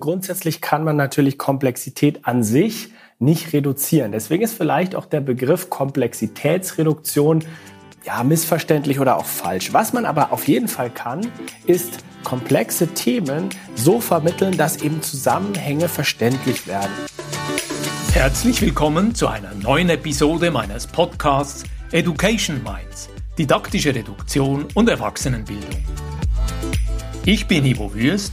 Grundsätzlich kann man natürlich Komplexität an sich nicht reduzieren. Deswegen ist vielleicht auch der Begriff Komplexitätsreduktion ja missverständlich oder auch falsch. Was man aber auf jeden Fall kann, ist komplexe Themen so vermitteln, dass eben Zusammenhänge verständlich werden. Herzlich willkommen zu einer neuen Episode meines Podcasts Education Minds, didaktische Reduktion und Erwachsenenbildung. Ich bin Ivo Würst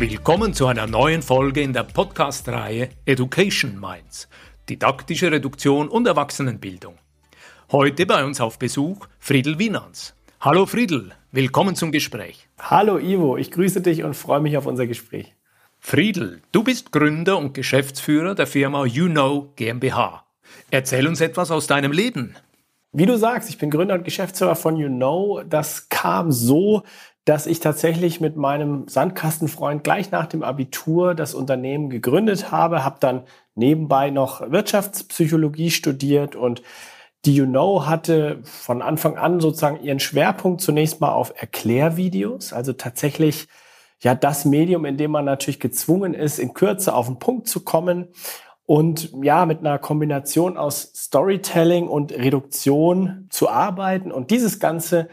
Willkommen zu einer neuen Folge in der Podcast-Reihe Education Minds, didaktische Reduktion und Erwachsenenbildung. Heute bei uns auf Besuch Friedel Wienans. Hallo Friedel, willkommen zum Gespräch. Hallo Ivo, ich grüße dich und freue mich auf unser Gespräch. Friedel, du bist Gründer und Geschäftsführer der Firma You Know GmbH. Erzähl uns etwas aus deinem Leben. Wie du sagst, ich bin Gründer und Geschäftsführer von You Know. Das kam so, dass ich tatsächlich mit meinem Sandkastenfreund gleich nach dem Abitur das Unternehmen gegründet habe, habe dann nebenbei noch Wirtschaftspsychologie studiert und die You Know hatte von Anfang an sozusagen ihren Schwerpunkt zunächst mal auf Erklärvideos, also tatsächlich ja das Medium, in dem man natürlich gezwungen ist, in Kürze auf den Punkt zu kommen und ja mit einer Kombination aus Storytelling und Reduktion zu arbeiten. Und dieses Ganze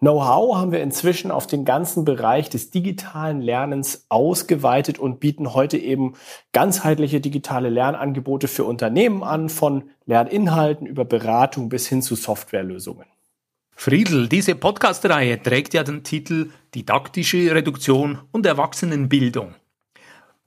Know-how haben wir inzwischen auf den ganzen Bereich des digitalen Lernens ausgeweitet und bieten heute eben ganzheitliche digitale Lernangebote für Unternehmen an, von Lerninhalten über Beratung bis hin zu Softwarelösungen. Friedel, diese Podcast-Reihe trägt ja den Titel Didaktische Reduktion und Erwachsenenbildung.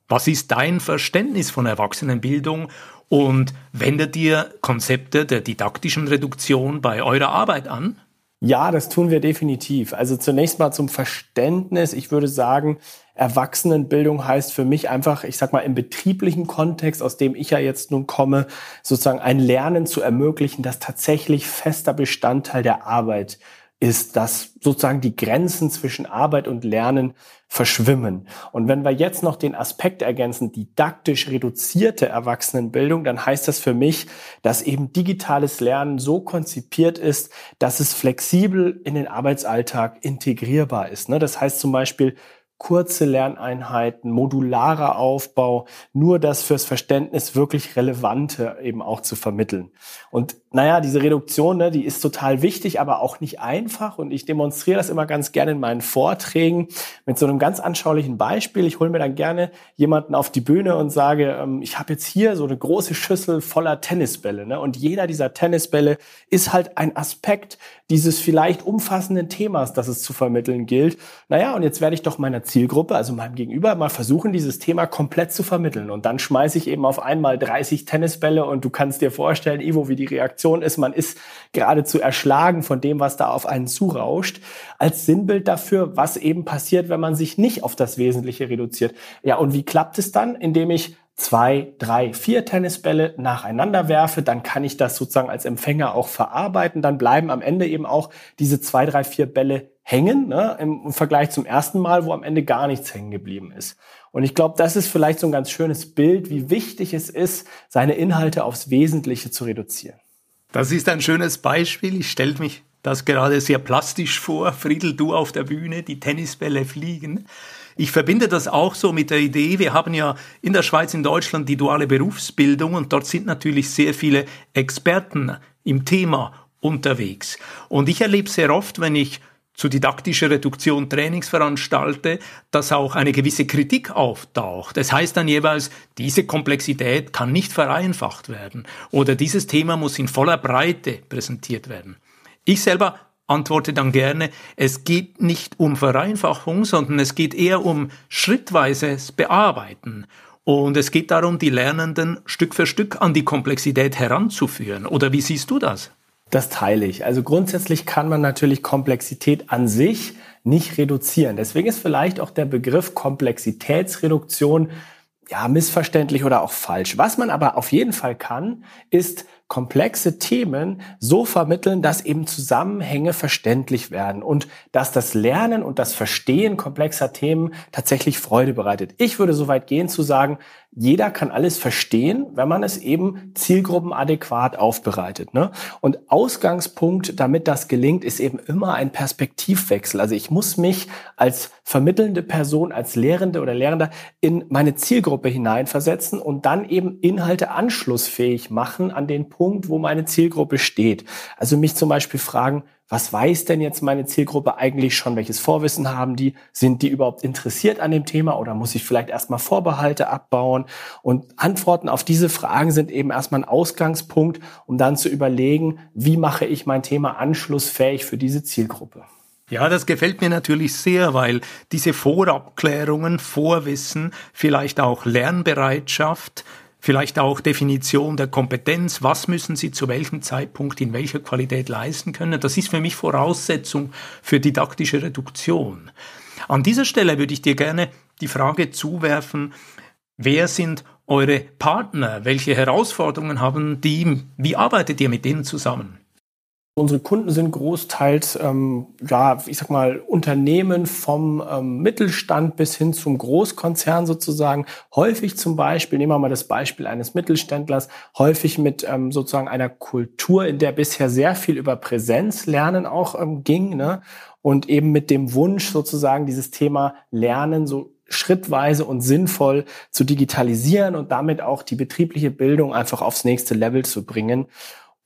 Was ist dein Verständnis von Erwachsenenbildung und wendet ihr Konzepte der didaktischen Reduktion bei eurer Arbeit an? Ja, das tun wir definitiv. Also zunächst mal zum Verständnis. Ich würde sagen, Erwachsenenbildung heißt für mich einfach, ich sag mal, im betrieblichen Kontext, aus dem ich ja jetzt nun komme, sozusagen ein Lernen zu ermöglichen, das tatsächlich fester Bestandteil der Arbeit ist, dass sozusagen die Grenzen zwischen Arbeit und Lernen verschwimmen. Und wenn wir jetzt noch den Aspekt ergänzen, didaktisch reduzierte Erwachsenenbildung, dann heißt das für mich, dass eben digitales Lernen so konzipiert ist, dass es flexibel in den Arbeitsalltag integrierbar ist. Ne? Das heißt zum Beispiel, kurze Lerneinheiten, modularer Aufbau, nur das fürs Verständnis wirklich Relevante eben auch zu vermitteln. Und naja, diese Reduktion, ne, die ist total wichtig, aber auch nicht einfach. Und ich demonstriere das immer ganz gerne in meinen Vorträgen mit so einem ganz anschaulichen Beispiel. Ich hole mir dann gerne jemanden auf die Bühne und sage, ähm, ich habe jetzt hier so eine große Schüssel voller Tennisbälle. Ne? Und jeder dieser Tennisbälle ist halt ein Aspekt dieses vielleicht umfassenden Themas, das es zu vermitteln gilt. Naja, und jetzt werde ich doch meiner Zielgruppe, also meinem Gegenüber, mal versuchen, dieses Thema komplett zu vermitteln. Und dann schmeiße ich eben auf einmal 30 Tennisbälle und du kannst dir vorstellen, Ivo, wie die Reaktion ist. Man ist geradezu erschlagen von dem, was da auf einen zurauscht, als Sinnbild dafür, was eben passiert, wenn man sich nicht auf das Wesentliche reduziert. Ja, und wie klappt es dann? Indem ich zwei, drei, vier Tennisbälle nacheinander werfe, dann kann ich das sozusagen als Empfänger auch verarbeiten. Dann bleiben am Ende eben auch diese zwei, drei, vier Bälle hängen, ne, im Vergleich zum ersten Mal, wo am Ende gar nichts hängen geblieben ist. Und ich glaube, das ist vielleicht so ein ganz schönes Bild, wie wichtig es ist, seine Inhalte aufs Wesentliche zu reduzieren. Das ist ein schönes Beispiel. Ich stelle mich das gerade sehr plastisch vor. Friedel, du auf der Bühne, die Tennisbälle fliegen. Ich verbinde das auch so mit der Idee, wir haben ja in der Schweiz, in Deutschland die duale Berufsbildung und dort sind natürlich sehr viele Experten im Thema unterwegs. Und ich erlebe sehr oft, wenn ich zu didaktischer Reduktion Trainings veranstalte, dass auch eine gewisse Kritik auftaucht. Das heißt dann jeweils, diese Komplexität kann nicht vereinfacht werden oder dieses Thema muss in voller Breite präsentiert werden. Ich selber antworte dann gerne, es geht nicht um Vereinfachung, sondern es geht eher um schrittweises Bearbeiten. Und es geht darum, die Lernenden Stück für Stück an die Komplexität heranzuführen. Oder wie siehst du das? Das teile ich. Also grundsätzlich kann man natürlich Komplexität an sich nicht reduzieren. Deswegen ist vielleicht auch der Begriff Komplexitätsreduktion ja, missverständlich oder auch falsch. Was man aber auf jeden Fall kann, ist komplexe Themen so vermitteln, dass eben Zusammenhänge verständlich werden und dass das Lernen und das Verstehen komplexer Themen tatsächlich Freude bereitet. Ich würde so weit gehen zu sagen, jeder kann alles verstehen, wenn man es eben zielgruppenadäquat aufbereitet. Ne? Und Ausgangspunkt, damit das gelingt, ist eben immer ein Perspektivwechsel. Also ich muss mich als vermittelnde Person, als Lehrende oder Lehrender in meine Zielgruppe hineinversetzen und dann eben Inhalte anschlussfähig machen an den Punkt, wo meine Zielgruppe steht. Also mich zum Beispiel fragen, was weiß denn jetzt meine Zielgruppe eigentlich schon, welches Vorwissen haben die, sind die überhaupt interessiert an dem Thema oder muss ich vielleicht erstmal Vorbehalte abbauen? Und Antworten auf diese Fragen sind eben erstmal ein Ausgangspunkt, um dann zu überlegen, wie mache ich mein Thema anschlussfähig für diese Zielgruppe. Ja, das gefällt mir natürlich sehr, weil diese Vorabklärungen, Vorwissen, vielleicht auch Lernbereitschaft, Vielleicht auch Definition der Kompetenz. Was müssen Sie zu welchem Zeitpunkt in welcher Qualität leisten können? Das ist für mich Voraussetzung für didaktische Reduktion. An dieser Stelle würde ich dir gerne die Frage zuwerfen, wer sind eure Partner? Welche Herausforderungen haben die? Wie arbeitet ihr mit denen zusammen? Unsere Kunden sind großteils, ähm, ja, ich sag mal, Unternehmen vom ähm, Mittelstand bis hin zum Großkonzern sozusagen. Häufig zum Beispiel, nehmen wir mal das Beispiel eines Mittelständlers, häufig mit ähm, sozusagen einer Kultur, in der bisher sehr viel über Präsenzlernen auch ähm, ging, ne? Und eben mit dem Wunsch sozusagen dieses Thema Lernen so schrittweise und sinnvoll zu digitalisieren und damit auch die betriebliche Bildung einfach aufs nächste Level zu bringen.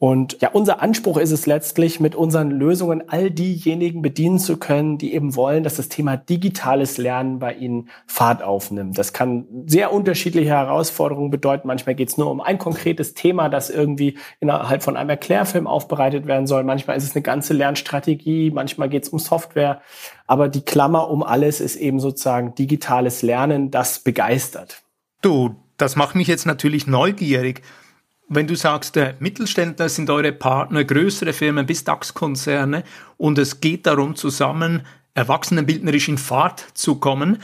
Und ja, unser Anspruch ist es letztlich, mit unseren Lösungen all diejenigen bedienen zu können, die eben wollen, dass das Thema digitales Lernen bei ihnen Fahrt aufnimmt. Das kann sehr unterschiedliche Herausforderungen bedeuten. Manchmal geht es nur um ein konkretes Thema, das irgendwie innerhalb von einem Erklärfilm aufbereitet werden soll. Manchmal ist es eine ganze Lernstrategie, manchmal geht es um Software. Aber die Klammer um alles ist eben sozusagen digitales Lernen, das begeistert. Du, das macht mich jetzt natürlich neugierig wenn du sagst, der Mittelständler sind eure Partner, größere Firmen bis DAX-Konzerne und es geht darum, zusammen erwachsenenbildnerisch in Fahrt zu kommen,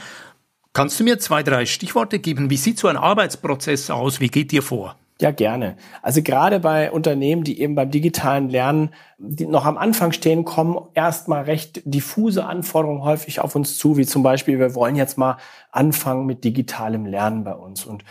kannst du mir zwei, drei Stichworte geben? Wie sieht so ein Arbeitsprozess aus? Wie geht ihr vor? Ja, gerne. Also gerade bei Unternehmen, die eben beim digitalen Lernen noch am Anfang stehen, kommen erstmal recht diffuse Anforderungen häufig auf uns zu, wie zum Beispiel, wir wollen jetzt mal anfangen mit digitalem Lernen bei uns. Und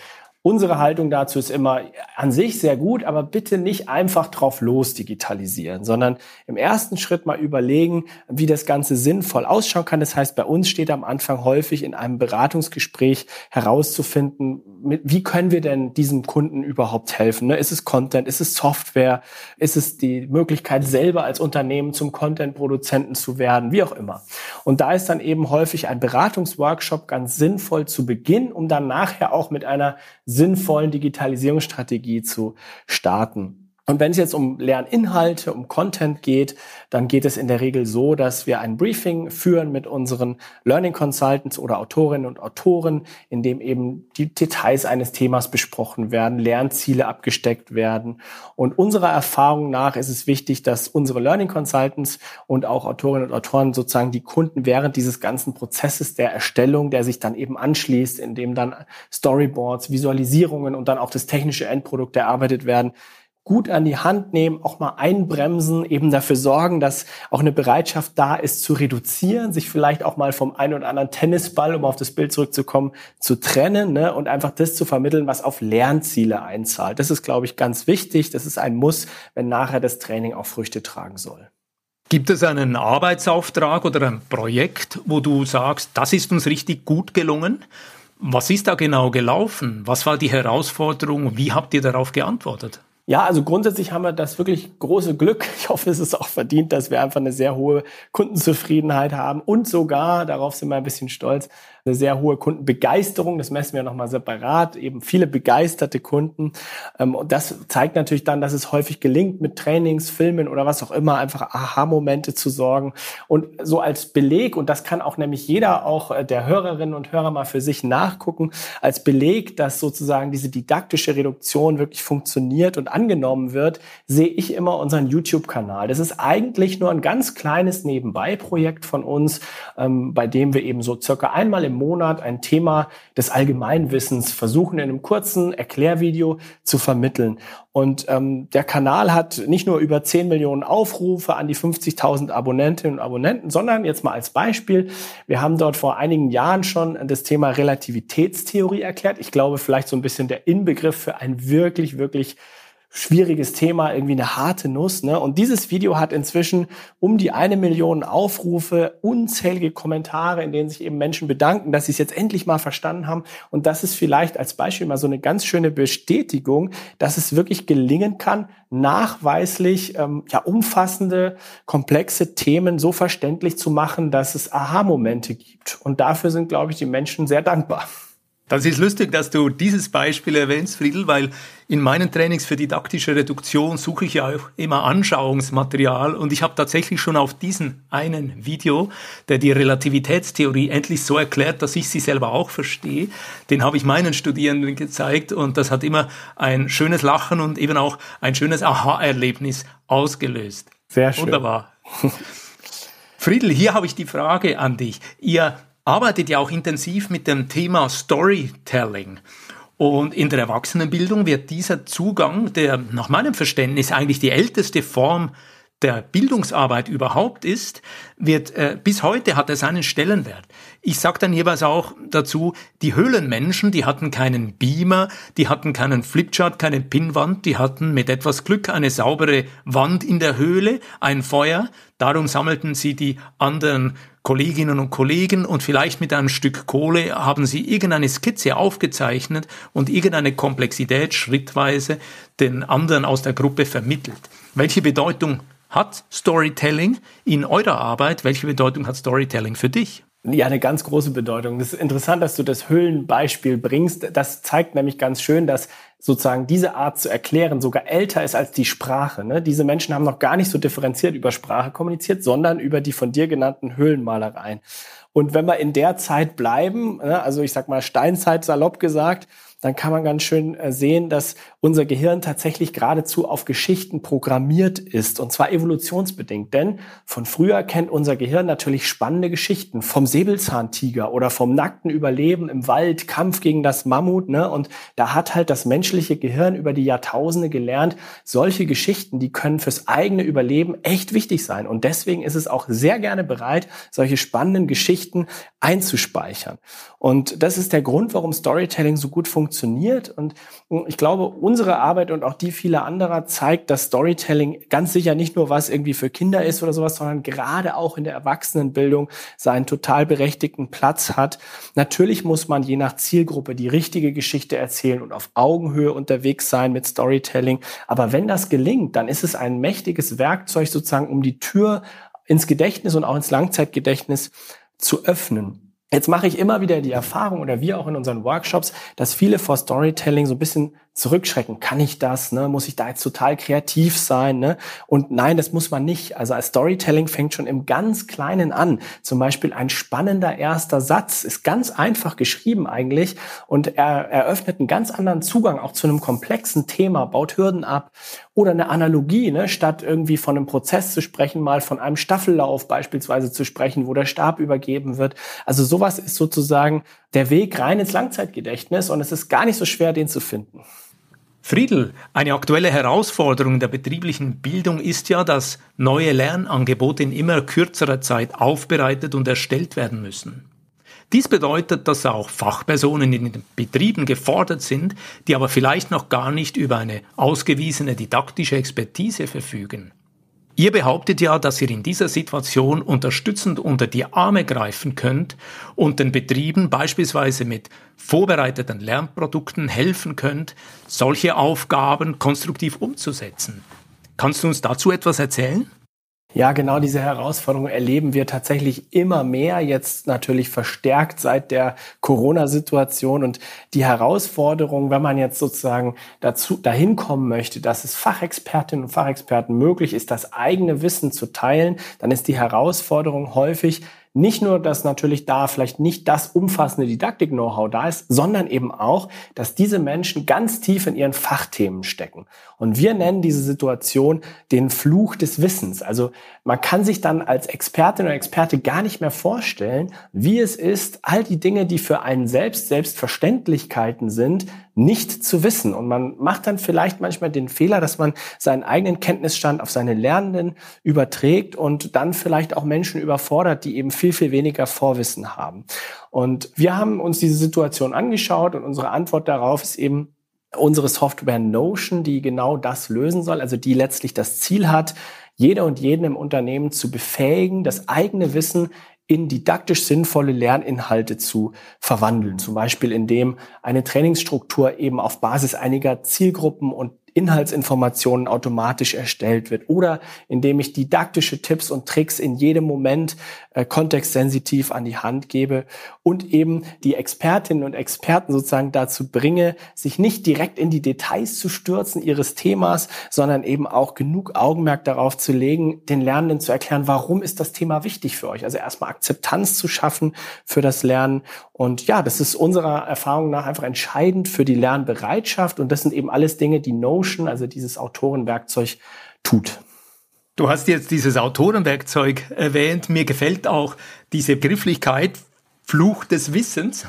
Unsere Haltung dazu ist immer an sich sehr gut, aber bitte nicht einfach drauf los digitalisieren, sondern im ersten Schritt mal überlegen, wie das Ganze sinnvoll ausschauen kann. Das heißt, bei uns steht am Anfang häufig in einem Beratungsgespräch herauszufinden, wie können wir denn diesem Kunden überhaupt helfen? Ne? Ist es Content? Ist es Software? Ist es die Möglichkeit, selber als Unternehmen zum Content-Produzenten zu werden? Wie auch immer. Und da ist dann eben häufig ein Beratungsworkshop ganz sinnvoll zu Beginn, um dann nachher auch mit einer sinnvollen Digitalisierungsstrategie zu starten. Und wenn es jetzt um Lerninhalte, um Content geht, dann geht es in der Regel so, dass wir ein Briefing führen mit unseren Learning Consultants oder Autorinnen und Autoren, in dem eben die Details eines Themas besprochen werden, Lernziele abgesteckt werden. Und unserer Erfahrung nach ist es wichtig, dass unsere Learning Consultants und auch Autorinnen und Autoren sozusagen die Kunden während dieses ganzen Prozesses der Erstellung, der sich dann eben anschließt, in dem dann Storyboards, Visualisierungen und dann auch das technische Endprodukt erarbeitet werden, gut an die Hand nehmen, auch mal einbremsen, eben dafür sorgen, dass auch eine Bereitschaft da ist zu reduzieren, sich vielleicht auch mal vom einen oder anderen Tennisball, um auf das Bild zurückzukommen, zu trennen ne, und einfach das zu vermitteln, was auf Lernziele einzahlt. Das ist, glaube ich, ganz wichtig. Das ist ein Muss, wenn nachher das Training auch Früchte tragen soll. Gibt es einen Arbeitsauftrag oder ein Projekt, wo du sagst, das ist uns richtig gut gelungen? Was ist da genau gelaufen? Was war die Herausforderung? Wie habt ihr darauf geantwortet? Ja, also grundsätzlich haben wir das wirklich große Glück. Ich hoffe, es ist auch verdient, dass wir einfach eine sehr hohe Kundenzufriedenheit haben und sogar, darauf sind wir ein bisschen stolz, eine sehr hohe Kundenbegeisterung. Das messen wir nochmal separat. Eben viele begeisterte Kunden. Ähm, und das zeigt natürlich dann, dass es häufig gelingt, mit Trainings, Filmen oder was auch immer einfach Aha-Momente zu sorgen. Und so als Beleg, und das kann auch nämlich jeder, auch äh, der Hörerinnen und Hörer mal für sich nachgucken, als Beleg, dass sozusagen diese didaktische Reduktion wirklich funktioniert und angenommen wird, sehe ich immer unseren YouTube-Kanal. Das ist eigentlich nur ein ganz kleines Nebenbei-Projekt von uns, ähm, bei dem wir eben so circa einmal im Monat ein Thema des Allgemeinwissens versuchen, in einem kurzen Erklärvideo zu vermitteln. Und ähm, der Kanal hat nicht nur über 10 Millionen Aufrufe an die 50.000 Abonnentinnen und Abonnenten, sondern jetzt mal als Beispiel, wir haben dort vor einigen Jahren schon das Thema Relativitätstheorie erklärt. Ich glaube, vielleicht so ein bisschen der Inbegriff für ein wirklich, wirklich schwieriges Thema, irgendwie eine harte Nuss. Ne? Und dieses Video hat inzwischen um die eine Million Aufrufe, unzählige Kommentare, in denen sich eben Menschen bedanken, dass sie es jetzt endlich mal verstanden haben. Und das ist vielleicht als Beispiel mal so eine ganz schöne Bestätigung, dass es wirklich gelingen kann, nachweislich ähm, ja umfassende, komplexe Themen so verständlich zu machen, dass es Aha-Momente gibt. Und dafür sind, glaube ich, die Menschen sehr dankbar. Das ist lustig, dass du dieses Beispiel erwähnst, Friedel, weil in meinen Trainings für didaktische Reduktion suche ich ja auch immer Anschauungsmaterial und ich habe tatsächlich schon auf diesen einen Video, der die Relativitätstheorie endlich so erklärt, dass ich sie selber auch verstehe, den habe ich meinen Studierenden gezeigt und das hat immer ein schönes Lachen und eben auch ein schönes Aha-Erlebnis ausgelöst. Sehr schön. Wunderbar. Friedel, hier habe ich die Frage an dich. Ihr arbeitet ja auch intensiv mit dem Thema Storytelling. Und in der Erwachsenenbildung wird dieser Zugang, der nach meinem Verständnis eigentlich die älteste Form der Bildungsarbeit überhaupt ist, wird äh, bis heute hat er seinen Stellenwert. Ich sage dann jeweils auch dazu, die Höhlenmenschen, die hatten keinen Beamer, die hatten keinen Flipchart, keine Pinnwand, die hatten mit etwas Glück eine saubere Wand in der Höhle, ein Feuer, darum sammelten sie die anderen Kolleginnen und Kollegen und vielleicht mit einem Stück Kohle haben sie irgendeine Skizze aufgezeichnet und irgendeine Komplexität schrittweise den anderen aus der Gruppe vermittelt. Welche Bedeutung hat Storytelling in eurer Arbeit? Welche Bedeutung hat Storytelling für dich? Ja, eine ganz große Bedeutung. Das ist interessant, dass du das Höhlenbeispiel bringst. Das zeigt nämlich ganz schön, dass sozusagen diese Art zu erklären sogar älter ist als die Sprache. Ne? Diese Menschen haben noch gar nicht so differenziert über Sprache kommuniziert, sondern über die von dir genannten Höhlenmalereien. Und wenn wir in der Zeit bleiben, ne, also ich sag mal Steinzeit salopp gesagt, dann kann man ganz schön äh, sehen, dass unser Gehirn tatsächlich geradezu auf Geschichten programmiert ist, und zwar evolutionsbedingt. Denn von früher kennt unser Gehirn natürlich spannende Geschichten vom Säbelzahntiger oder vom nackten Überleben im Wald, Kampf gegen das Mammut. Ne? Und da hat halt das menschliche Gehirn über die Jahrtausende gelernt, solche Geschichten, die können fürs eigene Überleben echt wichtig sein. Und deswegen ist es auch sehr gerne bereit, solche spannenden Geschichten einzuspeichern. Und das ist der Grund, warum Storytelling so gut funktioniert. Und ich glaube, unsere Arbeit und auch die vieler anderer zeigt, dass Storytelling ganz sicher nicht nur was irgendwie für Kinder ist oder sowas, sondern gerade auch in der Erwachsenenbildung seinen total berechtigten Platz hat. Natürlich muss man je nach Zielgruppe die richtige Geschichte erzählen und auf Augenhöhe unterwegs sein mit Storytelling. Aber wenn das gelingt, dann ist es ein mächtiges Werkzeug sozusagen, um die Tür ins Gedächtnis und auch ins Langzeitgedächtnis zu öffnen. Jetzt mache ich immer wieder die Erfahrung oder wir auch in unseren Workshops, dass viele vor Storytelling so ein bisschen zurückschrecken. Kann ich das? Ne? Muss ich da jetzt total kreativ sein? Ne? Und nein, das muss man nicht. Also als Storytelling fängt schon im ganz Kleinen an. Zum Beispiel ein spannender erster Satz ist ganz einfach geschrieben eigentlich und er eröffnet einen ganz anderen Zugang auch zu einem komplexen Thema, baut Hürden ab oder eine Analogie, ne? statt irgendwie von einem Prozess zu sprechen, mal von einem Staffellauf beispielsweise zu sprechen, wo der Stab übergeben wird. Also sowas ist sozusagen der Weg rein ins Langzeitgedächtnis und es ist gar nicht so schwer, den zu finden. Friedel, eine aktuelle Herausforderung der betrieblichen Bildung ist ja, dass neue Lernangebote in immer kürzerer Zeit aufbereitet und erstellt werden müssen. Dies bedeutet, dass auch Fachpersonen in den Betrieben gefordert sind, die aber vielleicht noch gar nicht über eine ausgewiesene didaktische Expertise verfügen. Ihr behauptet ja, dass ihr in dieser Situation unterstützend unter die Arme greifen könnt und den Betrieben beispielsweise mit vorbereiteten Lernprodukten helfen könnt, solche Aufgaben konstruktiv umzusetzen. Kannst du uns dazu etwas erzählen? Ja, genau diese Herausforderung erleben wir tatsächlich immer mehr, jetzt natürlich verstärkt seit der Corona-Situation. Und die Herausforderung, wenn man jetzt sozusagen dazu, dahin kommen möchte, dass es Fachexpertinnen und Fachexperten möglich ist, das eigene Wissen zu teilen, dann ist die Herausforderung häufig, nicht nur, dass natürlich da vielleicht nicht das umfassende Didaktik-Know-how da ist, sondern eben auch, dass diese Menschen ganz tief in ihren Fachthemen stecken. Und wir nennen diese Situation den Fluch des Wissens. Also man kann sich dann als Expertin oder Experte gar nicht mehr vorstellen, wie es ist, all die Dinge, die für einen selbst Selbstverständlichkeiten sind, nicht zu wissen. Und man macht dann vielleicht manchmal den Fehler, dass man seinen eigenen Kenntnisstand auf seine Lernenden überträgt und dann vielleicht auch Menschen überfordert, die eben viel, viel weniger Vorwissen haben. Und wir haben uns diese Situation angeschaut und unsere Antwort darauf ist eben, unsere Software Notion, die genau das lösen soll, also die letztlich das Ziel hat, jeder und jeden im Unternehmen zu befähigen, das eigene Wissen in didaktisch sinnvolle Lerninhalte zu verwandeln. Zum Beispiel indem eine Trainingsstruktur eben auf Basis einiger Zielgruppen und Inhaltsinformationen automatisch erstellt wird oder indem ich didaktische Tipps und Tricks in jedem Moment äh, kontextsensitiv an die Hand gebe und eben die Expertinnen und Experten sozusagen dazu bringe, sich nicht direkt in die Details zu stürzen ihres Themas, sondern eben auch genug Augenmerk darauf zu legen, den Lernenden zu erklären, warum ist das Thema wichtig für euch. Also erstmal Akzeptanz zu schaffen für das Lernen. Und ja, das ist unserer Erfahrung nach einfach entscheidend für die Lernbereitschaft. Und das sind eben alles Dinge, die Notion, also dieses Autorenwerkzeug, tut. Du hast jetzt dieses Autorenwerkzeug erwähnt. Mir gefällt auch diese Begrifflichkeit Fluch des Wissens.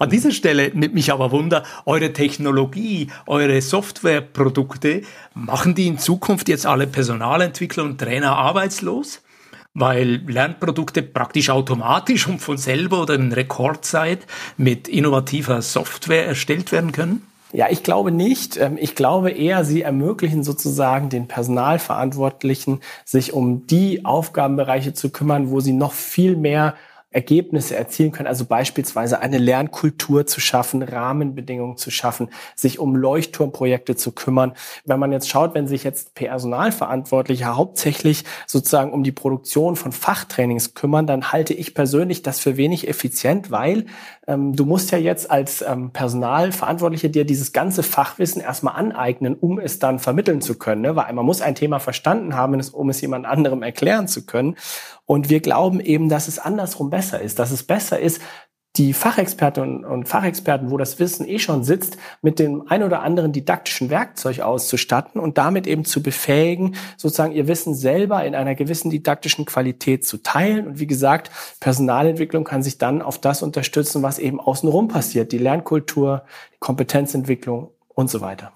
An dieser Stelle nimmt mich aber Wunder, eure Technologie, eure Softwareprodukte, machen die in Zukunft jetzt alle Personalentwickler und Trainer arbeitslos? Weil Lernprodukte praktisch automatisch und von selber oder in Rekordzeit mit innovativer Software erstellt werden können? Ja, ich glaube nicht. Ähm, ich glaube eher, sie ermöglichen sozusagen den Personalverantwortlichen, sich um die Aufgabenbereiche zu kümmern, wo sie noch viel mehr Ergebnisse erzielen können, also beispielsweise eine Lernkultur zu schaffen, Rahmenbedingungen zu schaffen, sich um Leuchtturmprojekte zu kümmern. Wenn man jetzt schaut, wenn sich jetzt Personalverantwortliche hauptsächlich sozusagen um die Produktion von Fachtrainings kümmern, dann halte ich persönlich das für wenig effizient, weil ähm, du musst ja jetzt als ähm, Personalverantwortliche dir dieses ganze Fachwissen erstmal aneignen, um es dann vermitteln zu können, ne? weil man muss ein Thema verstanden haben, um es jemand anderem erklären zu können. Und wir glauben eben, dass es andersrum besser ist, dass es besser ist, die Fachexpertinnen und Fachexperten, wo das Wissen eh schon sitzt, mit dem ein oder anderen didaktischen Werkzeug auszustatten und damit eben zu befähigen, sozusagen ihr Wissen selber in einer gewissen didaktischen Qualität zu teilen. Und wie gesagt, Personalentwicklung kann sich dann auf das unterstützen, was eben außenrum passiert, die Lernkultur, die Kompetenzentwicklung und so weiter.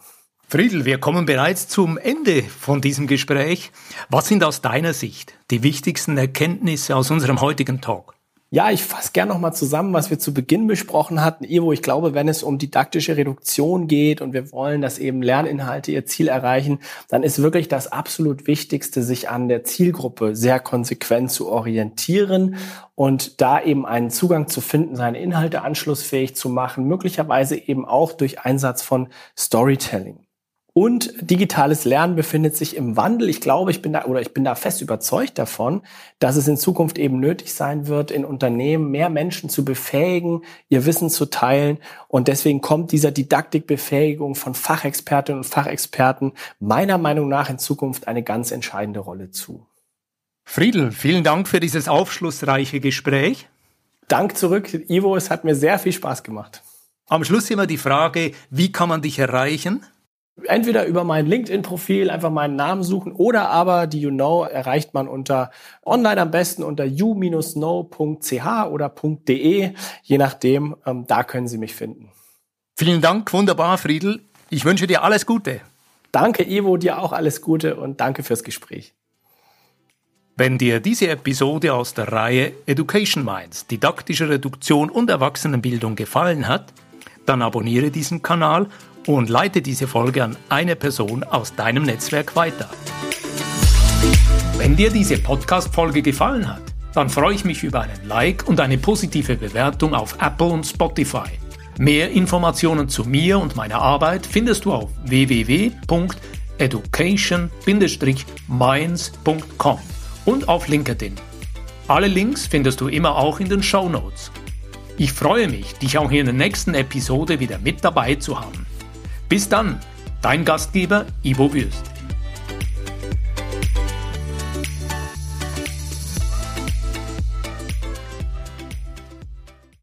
Friedel, wir kommen bereits zum Ende von diesem Gespräch. Was sind aus deiner Sicht die wichtigsten Erkenntnisse aus unserem heutigen Talk? Ja, ich fasse gerne nochmal zusammen, was wir zu Beginn besprochen hatten. Ivo, ich glaube, wenn es um didaktische Reduktion geht und wir wollen, dass eben Lerninhalte ihr Ziel erreichen, dann ist wirklich das absolut Wichtigste, sich an der Zielgruppe sehr konsequent zu orientieren und da eben einen Zugang zu finden, seine Inhalte anschlussfähig zu machen, möglicherweise eben auch durch Einsatz von Storytelling. Und digitales Lernen befindet sich im Wandel. Ich glaube, ich bin da oder ich bin da fest überzeugt davon, dass es in Zukunft eben nötig sein wird, in Unternehmen mehr Menschen zu befähigen, ihr Wissen zu teilen. Und deswegen kommt dieser Didaktikbefähigung von Fachexpertinnen und Fachexperten meiner Meinung nach in Zukunft eine ganz entscheidende Rolle zu. Friedel, vielen Dank für dieses aufschlussreiche Gespräch. Dank zurück, Ivo. Es hat mir sehr viel Spaß gemacht. Am Schluss immer die Frage, wie kann man dich erreichen? Entweder über mein LinkedIn-Profil einfach meinen Namen suchen oder aber die You Know erreicht man unter online am besten unter you-know.ch oder .de, je nachdem, ähm, da können Sie mich finden. Vielen Dank, wunderbar, Friedel. Ich wünsche dir alles Gute. Danke, Ivo, dir auch alles Gute und danke fürs Gespräch. Wenn dir diese Episode aus der Reihe Education Minds, didaktische Reduktion und Erwachsenenbildung gefallen hat, dann abonniere diesen Kanal und leite diese Folge an eine Person aus deinem Netzwerk weiter. Wenn dir diese Podcast-Folge gefallen hat, dann freue ich mich über einen Like und eine positive Bewertung auf Apple und Spotify. Mehr Informationen zu mir und meiner Arbeit findest du auf www.education-minds.com und auf LinkedIn. Alle Links findest du immer auch in den Show Notes. Ich freue mich, dich auch in der nächsten Episode wieder mit dabei zu haben. Bis dann, dein Gastgeber Ivo Würst.